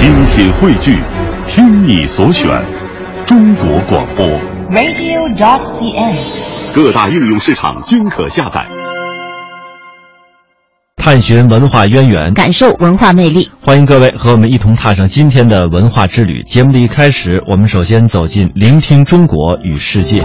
精品汇聚，听你所选，中国广播。radio.dot.cn，。各大应用市场均可下载。探寻文化渊源，感受文化魅力。欢迎各位和我们一同踏上今天的文化之旅。节目的一开始，我们首先走进聆听中国与世界。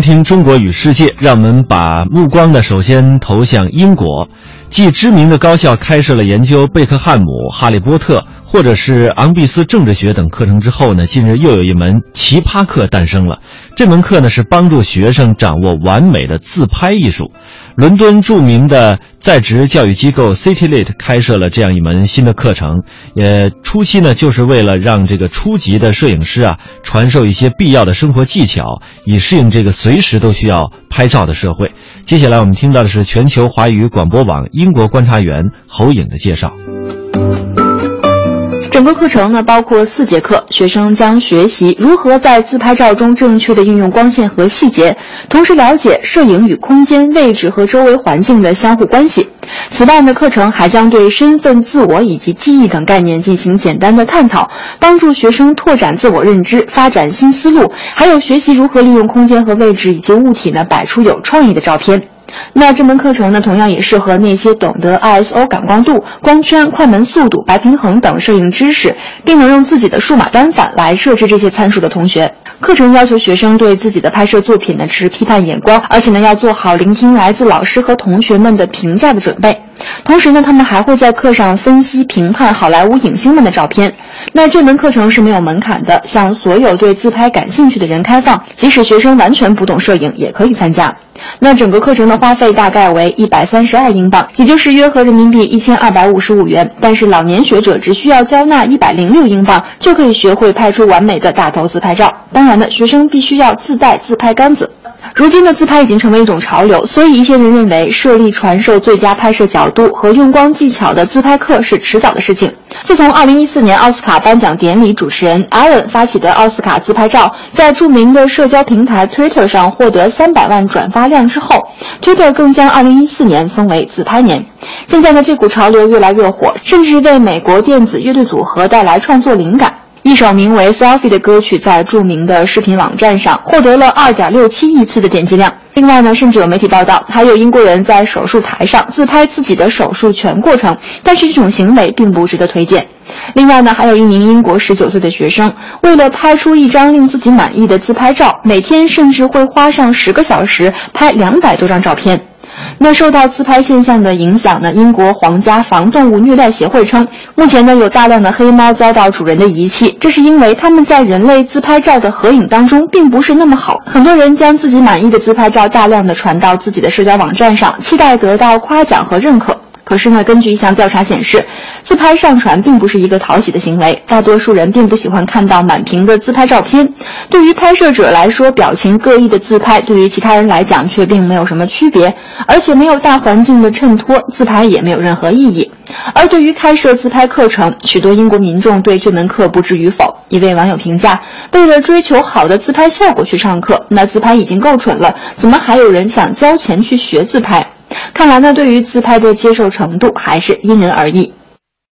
听中国与世界，让我们把目光呢首先投向英国。继知名的高校开设了研究贝克汉姆、哈利波特或者是昂毕斯政治学等课程之后呢，近日又有一门奇葩课诞生了。这门课呢是帮助学生掌握完美的自拍艺术。伦敦著名的在职教育机构 CityLit 开设了这样一门新的课程，也初期呢就是为了让这个初级的摄影师啊传授一些必要的生活技巧，以适应这个随时都需要拍照的社会。接下来我们听到的是全球华语广播网英国观察员侯颖的介绍。整个课程呢包括四节课，学生将学习如何在自拍照中正确的运用光线和细节，同时了解摄影与空间、位置和周围环境的相互关系。此外呢，课程还将对身份、自我以及记忆等概念进行简单的探讨，帮助学生拓展自我认知、发展新思路，还有学习如何利用空间和位置以及物体呢摆出有创意的照片。那这门课程呢，同样也适合那些懂得 ISO 感光度、光圈、快门速度、白平衡等摄影知识，并能用自己的数码单反来设置这些参数的同学。课程要求学生对自己的拍摄作品呢持批判眼光，而且呢要做好聆听来自老师和同学们的评价的准备。同时呢，他们还会在课上分析评判好莱坞影星们的照片。那这门课程是没有门槛的，向所有对自拍感兴趣的人开放，即使学生完全不懂摄影也可以参加。那整个课程的花费大概为一百三十二英镑，也就是约合人民币一千二百五十五元。但是老年学者只需要交纳一百零六英镑，就可以学会拍出完美的大头自拍照。当然了，学生必须要自带自拍杆子。如今的自拍已经成为一种潮流，所以一些人认为设立传授最佳拍摄角度和用光技巧的自拍课是迟早的事情。自从2014年奥斯卡颁奖典礼主持人 Allen 发起的奥斯卡自拍照在著名的社交平台 Twitter 上获得300万转发量之后，Twitter 更将2014年分为自拍年。现在的，这股潮流越来越火，甚至为美国电子乐队组合带来创作灵感。一首名为《Selfie》的歌曲在著名的视频网站上获得了2.67亿次的点击量。另外呢，甚至有媒体报道，还有英国人在手术台上自拍自己的手术全过程，但是这种行为并不值得推荐。另外呢，还有一名英国19岁的学生，为了拍出一张令自己满意的自拍照，每天甚至会花上十个小时拍两百多张照片。那受到自拍现象的影响呢，英国皇家防动物虐待协会称，目前呢有大量的黑猫遭到主人的遗弃，这是因为它们在人类自拍照的合影当中并不是那么好。很多人将自己满意的自拍照大量的传到自己的社交网站上，期待得到夸奖和认可。可是呢，根据一项调查显示，自拍上传并不是一个讨喜的行为，大多数人并不喜欢看到满屏的自拍照片。对于拍摄者来说，表情各异的自拍对于其他人来讲却并没有什么区别，而且没有大环境的衬托，自拍也没有任何意义。而对于开设自拍课程，许多英国民众对这门课不知与否。一位网友评价：“为了追求好的自拍效果去上课，那自拍已经够蠢了，怎么还有人想交钱去学自拍？”看来呢，对于自拍的接受程度还是因人而异。